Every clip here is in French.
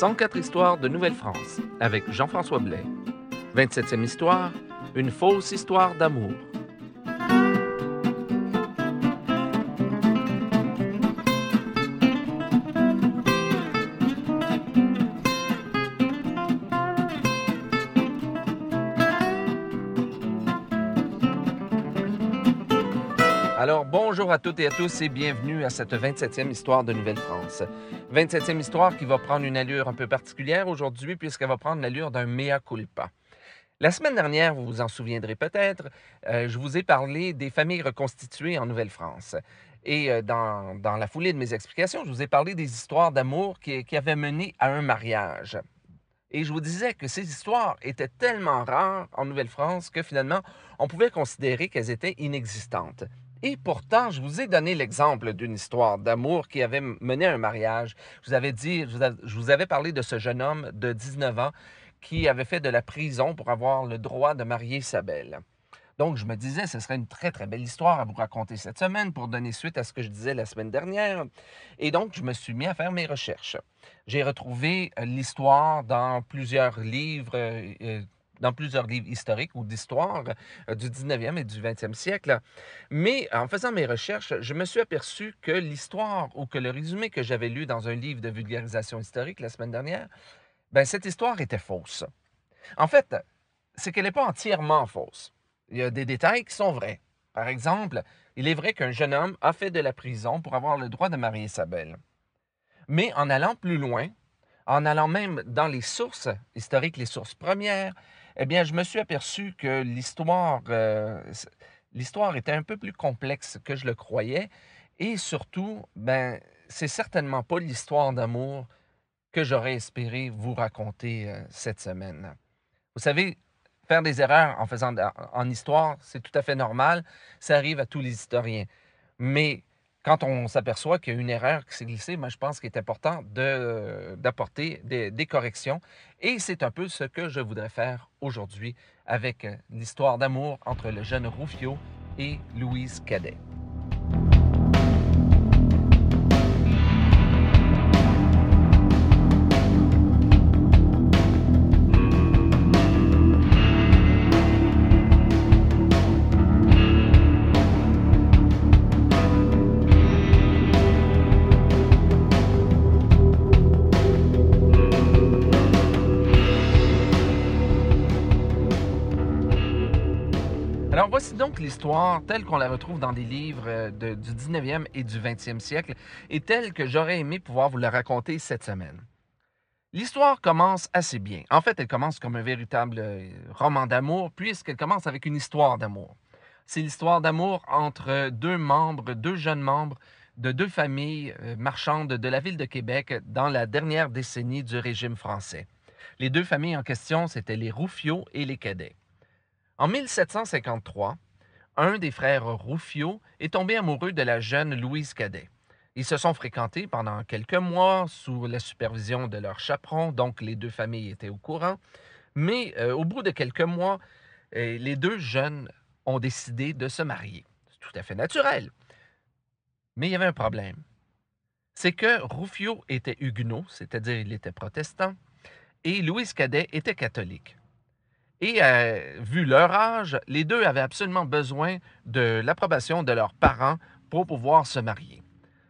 104 histoires de Nouvelle-France avec Jean-François Blais. 27e histoire, une fausse histoire d'amour. Alors, bonjour à toutes et à tous et bienvenue à cette 27e histoire de Nouvelle-France. 27e histoire qui va prendre une allure un peu particulière aujourd'hui puisqu'elle va prendre l'allure d'un mea culpa. La semaine dernière, vous vous en souviendrez peut-être, euh, je vous ai parlé des familles reconstituées en Nouvelle-France. Et euh, dans, la foulée de mes explications, je vous ai parlé des histoires d'amour qui avaient mené à un mariage. Et je vous disais que ces histoires étaient tellement rares en Nouvelle-France que finalement, on pouvait considérer qu'elles étaient inexistantes. Et pourtant, je vous ai donné l'exemple d'une histoire d'amour qui avait mené à un mariage. Je vous avais dit, je vous avais parlé de ce jeune homme de 19 ans qui avait fait de la prison pour avoir le droit de marier Isabelle. Donc, je me disais, ce serait une très, très belle histoire à vous raconter cette semaine pour donner suite à ce que je disais la semaine dernière. Et donc, je me suis mis à faire mes recherches. J'ai retrouvé l'histoire dans plusieurs livres euh, dans plusieurs livres historiques ou d'histoire euh, du 19e et du 20e siècle. Mais en faisant mes recherches, je me suis aperçu que l'histoire ou que le résumé que j'avais lu dans un livre de vulgarisation historique la semaine dernière, ben, cette histoire était fausse. En fait, c'est qu'elle n'est pas entièrement fausse. Il y a des détails qui sont vrais. Par exemple, il est vrai qu'un jeune homme a fait de la prison pour avoir le droit de marier sa belle. Mais en allant plus loin, en allant même dans les sources historiques, les sources premières, eh bien, je me suis aperçu que l'histoire, euh, l'histoire était un peu plus complexe que je le croyais. Et surtout, ben, c'est certainement pas l'histoire d'amour que j'aurais espéré vous raconter euh, cette semaine. Vous savez, faire des erreurs en faisant en histoire, c'est tout à fait normal. Ça arrive à tous les historiens. Mais quand on s'aperçoit qu'il y a une erreur qui s'est glissée, moi, je pense qu'il est important d'apporter des, des, corrections. Et c'est un peu ce que je voudrais faire aujourd'hui avec euh, l'histoire d'amour entre le jeune Rufio et Louise Cadet. Voici donc l'histoire telle qu'on la retrouve dans des livres euh, du 19e et du 20e siècle et telle que j'aurais aimé pouvoir vous la raconter cette semaine. L'histoire commence assez bien. En fait, elle commence comme un véritable euh, roman d'amour puisqu'elle commence avec une histoire d'amour. C'est l'histoire d'amour entre deux membres, deux jeunes membres de deux familles euh, marchandes de la ville de Québec dans la dernière décennie du régime français. Les deux familles en question, c'étaient les Rouffio et les Cadets. En 1753, un des frères Rouffio est tombé amoureux de la jeune Louise Cadet. Ils se sont fréquentés pendant quelques mois sous la supervision de leur chaperon, donc les deux familles étaient au courant. Mais euh, au bout de quelques mois, euh, les deux jeunes ont décidé de se marier. C'est tout à fait naturel. Mais il y avait un problème. C'est que Rouffio était huguenot, c'est-à-dire il était protestant, et Louise Cadet était catholique. Et euh, vu leur âge, les deux avaient absolument besoin de l'approbation de leurs parents pour pouvoir se marier.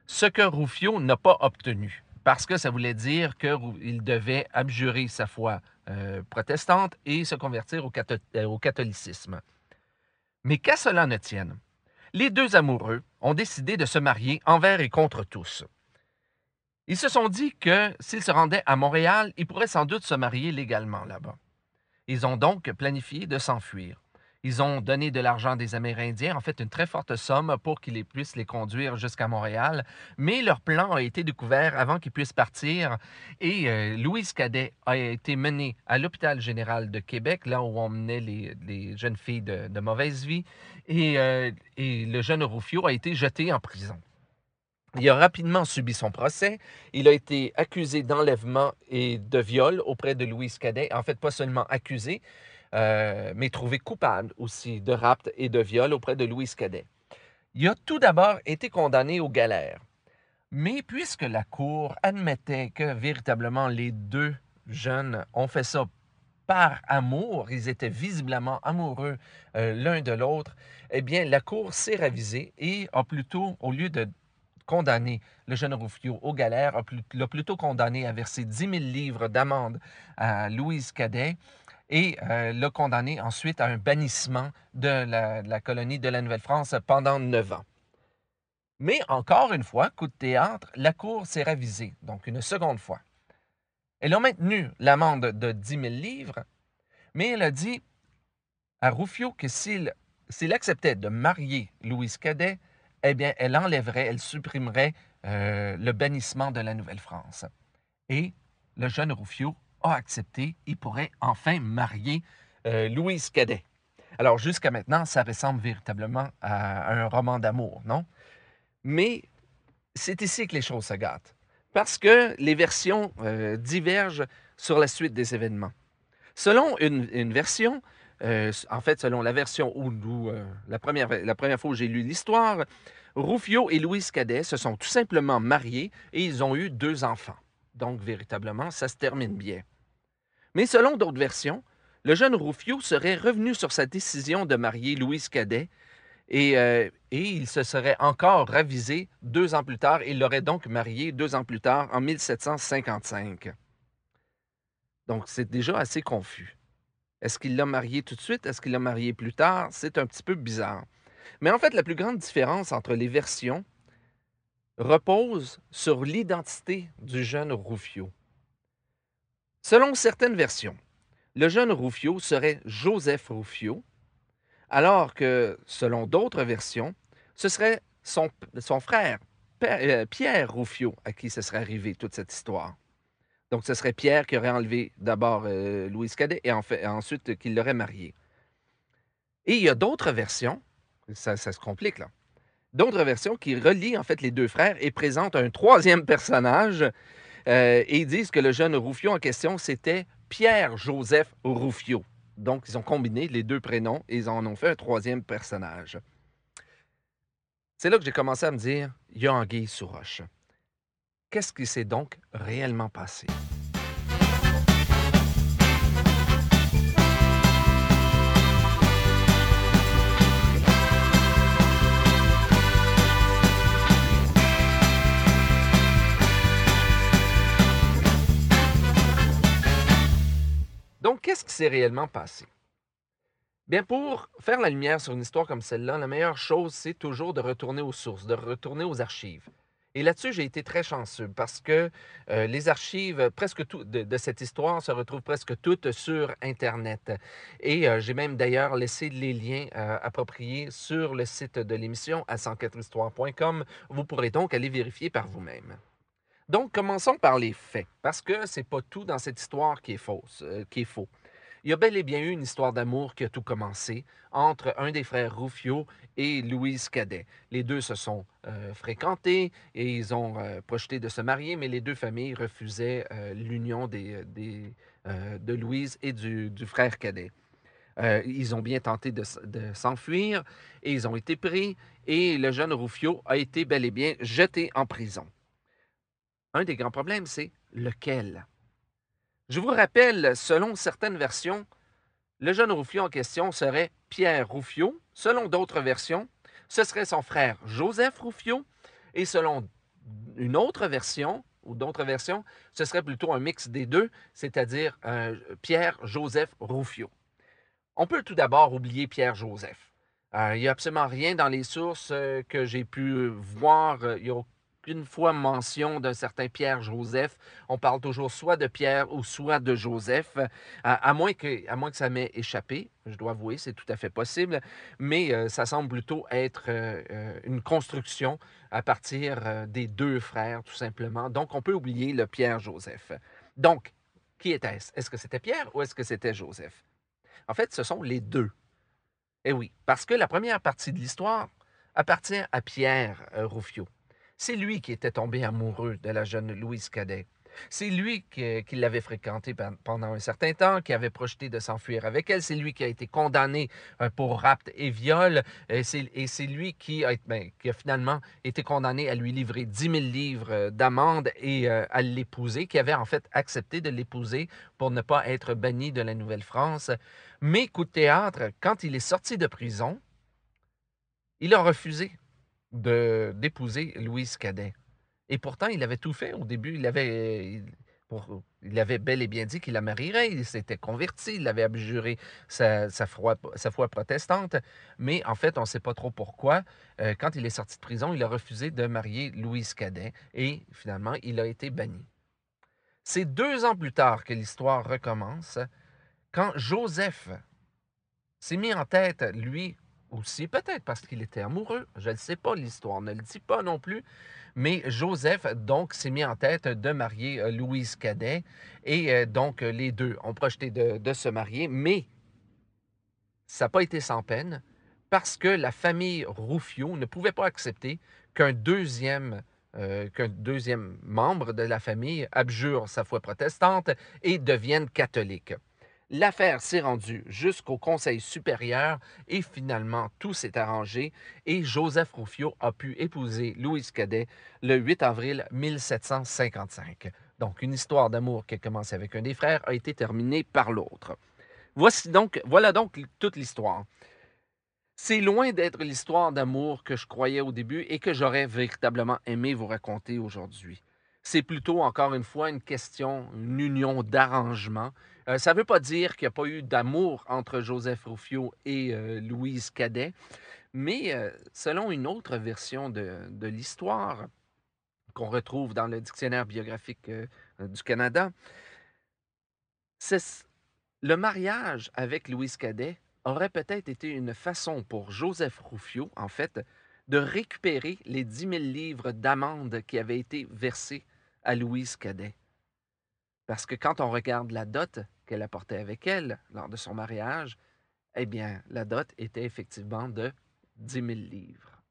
Ce que Rufio n'a pas obtenu, parce que ça voulait dire qu'il devait abjurer sa foi euh, protestante et se convertir euh, au catholicisme. Mais qu'à cela ne tienne, les deux amoureux ont décidé de se marier envers et contre tous. Ils se sont dit que s'ils se rendaient à Montréal, ils pourraient sans doute se marier légalement là-bas. Ils ont donc planifié de s'enfuir. Ils ont donné de l'argent des Amérindiens, en fait une très forte somme pour qu'ils puissent les conduire jusqu'à Montréal, mais leur plan a été découvert avant qu'ils puissent partir et euh, Louise Cadet a été menée à l'hôpital général de Québec, là où on menait les, jeunes filles de, mauvaise vie, et, euh, le jeune Rufio a été jeté en prison. Il a rapidement subi son procès. Il a été accusé d'enlèvement et de viol auprès de Louise Cadet. En fait, pas seulement accusé, euh, mais trouvé coupable aussi de rapt et de viol auprès de Louise Cadet. Il a tout d'abord été condamné aux galères. Mais puisque la Cour admettait que véritablement les deux jeunes ont fait ça par amour, ils étaient visiblement amoureux euh, l'un de l'autre, eh bien, la Cour s'est ravisée et a plutôt, au lieu de condamner le jeune Rufio aux galères, l'a plutôt condamné à verser 10 000 livres d'amende à Louise Cadet et euh, l'a condamné ensuite à un bannissement de la, de la colonie de la Nouvelle-France pendant neuf ans. Mais encore une fois, coup de théâtre, la Cour s'est ravisée, donc une seconde fois. Elle a maintenu l'amende de 10 000 livres, mais elle a dit à Rufio que s'il acceptait de marier Louise Cadet, eh bien, elle enlèverait, elle supprimerait euh, le bannissement de la Nouvelle-France. Et le jeune Rufio a accepté, il pourrait enfin marier euh, Louise Cadet. Alors, jusqu'à maintenant, ça ressemble véritablement à un roman d'amour, non? Mais c'est ici que les choses se gâtent. Parce que les versions euh, divergent sur la suite des événements. Selon une, version, euh, en fait, selon la version où, euh, la, première, la première fois où j'ai lu l'histoire, Rufio et Louise Cadet se sont tout simplement mariés et ils ont eu deux enfants. Donc, véritablement, ça se termine bien. Mais selon d'autres versions, le jeune Rufio serait revenu sur sa décision de marier Louise Cadet euh, et, il se serait encore ravisé deux ans plus tard. Il l'aurait donc marié deux ans plus tard, en 1755. Donc, c'est déjà assez confus. Est-ce qu'il l'a marié tout de suite? Est-ce qu'il l'a marié plus tard? C'est un petit peu bizarre. Mais en fait, la plus grande différence entre les versions repose sur l'identité du jeune Rufio. Selon certaines versions, le jeune Rufio serait Joseph Rufio, alors que, selon d'autres versions, ce serait son, frère, euh, Pierre Rouffio, à qui ce serait arrivé toute cette histoire. Donc, ce serait Pierre qui aurait enlevé d'abord euh, Louise Cadet et, ensuite qu'il l'aurait marié. Et il y a d'autres versions, ça, se complique là, d'autres versions qui relient en fait les deux frères et présentent un troisième personnage euh, et disent que le jeune Rouffio en question, c'était Pierre-Joseph Rouffio. Donc, ils ont combiné les deux prénoms et ils en ont fait un troisième personnage. C'est là que j'ai commencé à me dire, il y. Qu'est-ce qui s'est donc réellement passé? Donc, qu'est-ce qui s'est réellement passé? Bien, pour faire la lumière sur une histoire comme celle-là, la meilleure chose, c'est toujours de retourner aux sources, de retourner aux archives. Et là-dessus, j'ai été très chanceux parce que euh, les archives, presque tout de, cette histoire se retrouvent presque toutes sur Internet. Et euh, j'ai même d'ailleurs laissé les liens euh, appropriés sur le site de l'émission à 104histoire.com. Vous pourrez donc aller vérifier par vous-même. Donc, commençons par les faits, parce que c'est pas tout dans cette histoire qui est fausse, qui est faux. Il y a bel et bien eu une histoire d'amour qui a tout commencé entre un des frères Rufio et Louise Cadet. Les deux se sont euh, fréquentés et ils ont euh, projeté de se marier, mais les deux familles refusaient l'union des, de Louise et du, frère Cadet. ils ont bien tenté de, de s'enfuir et ils ont été pris et le jeune Rufio a été bel et bien jeté en prison un des grands problèmes, c'est lequel? Je vous rappelle, selon certaines versions, le jeune Rouffio en question serait Pierre Rouffio. Selon d'autres versions, ce serait son frère Joseph Rouffio. Et selon une autre version, ou d'autres versions, ce serait plutôt un mix des deux, c'est-à-dire euh, Pierre-Joseph Rouffio. On peut tout d'abord oublier Pierre-Joseph. Euh, il n'y a absolument rien dans les sources euh, que j'ai pu voir. A une fois mention d'un certain Pierre-Joseph. On parle toujours soit de Pierre ou soit de Joseph, à, moins, que, à moins que ça m'ait échappé. Je dois avouer, c'est tout à fait possible, mais euh, ça semble plutôt être euh, euh, une construction à partir des deux frères, tout simplement. Donc, on peut oublier le Pierre-Joseph. Donc, qui était-ce? Est-ce que c'était Pierre ou est-ce que c'était Joseph? En fait, ce sont les deux. Eh oui, parce que la première partie de l'histoire appartient à Pierre Rouffio. C'est lui qui était tombé amoureux de la jeune Louise Cadet. C'est lui qui, qui l'avait fréquentée pen- pendant un certain temps, qui avait projeté de s'enfuir avec elle. C'est lui qui a été condamné euh, pour rapt et viol. Et c'est lui qui a, ben, qui a finalement été condamné à lui livrer 10 000 livres euh, d'amende et euh, à l'épouser, qui avait en fait accepté de l'épouser pour ne pas être banni de la Nouvelle-France. Mais coup de théâtre, quand il est sorti de prison, il a refusé d'épouser Louise Cadet. Et pourtant, il avait tout fait au début. Il avait, il, avait bel et bien dit qu'il la marierait. Il s'était converti. Il avait abjuré sa, sa foi, sa foi protestante. Mais en fait, on ne sait pas trop pourquoi. Euh, quand il est sorti de prison, il a refusé de marier Louise Cadet. Et finalement, il a été banni. C'est deux ans plus tard que l'histoire recommence, quand Joseph s'est mis en tête, lui aussi, peut-être parce qu'il était amoureux, je ne sais pas, l'histoire ne le dit pas non plus, mais Joseph, donc, s'est mis en tête de marier euh, Louise Cadet, et euh, donc, euh, les deux ont projeté de, se marier, mais ça n'a pas été sans peine, parce que la famille Rouffio ne pouvait pas accepter qu'un deuxième, qu'un deuxième membre de la famille abjure sa foi protestante et devienne catholique. L'affaire s'est rendue jusqu'au Conseil supérieur et finalement tout s'est arrangé et Joseph Rouffio a pu épouser Louise Cadet le 8 avril 1755. Donc une histoire d'amour qui a commencé avec un des frères a été terminée par l'autre. Voici donc, voilà donc toute l'histoire. C'est loin d'être l'histoire d'amour que je croyais au début et que j'aurais véritablement aimé vous raconter aujourd'hui. C'est plutôt, encore une fois, une question, une union d'arrangement. Euh, ça ne veut pas dire qu'il n'y a pas eu d'amour entre Joseph Rufio et euh, Louise Cadet, mais euh, selon une autre version de, l'histoire qu'on retrouve dans le dictionnaire biographique du Canada, le mariage avec Louise Cadet aurait peut-être été une façon pour Joseph Rufio, en fait, de récupérer les 10 000 livres d'amende qui avaient été versés à Louise Cadet. Parce que quand on regarde la dot qu'elle apportait avec elle lors de son mariage, eh bien, la dot était effectivement de 10 000 livres.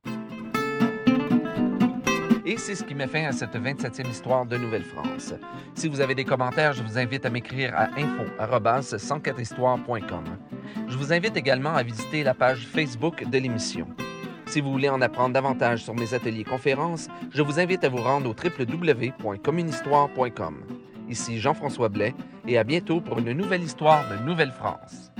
Et c'est ce qui met fin à cette 27e histoire de Nouvelle-France. Si vous avez des commentaires, je vous invite à m'écrire à info.104histoire.com. Je vous invite également à visiter la page Facebook de l'émission. Si vous voulez en apprendre davantage sur mes ateliers conférences, je vous invite à vous rendre au www.communhistoire.com. Ici Jean-François Blais et à bientôt pour une nouvelle histoire de Nouvelle-France.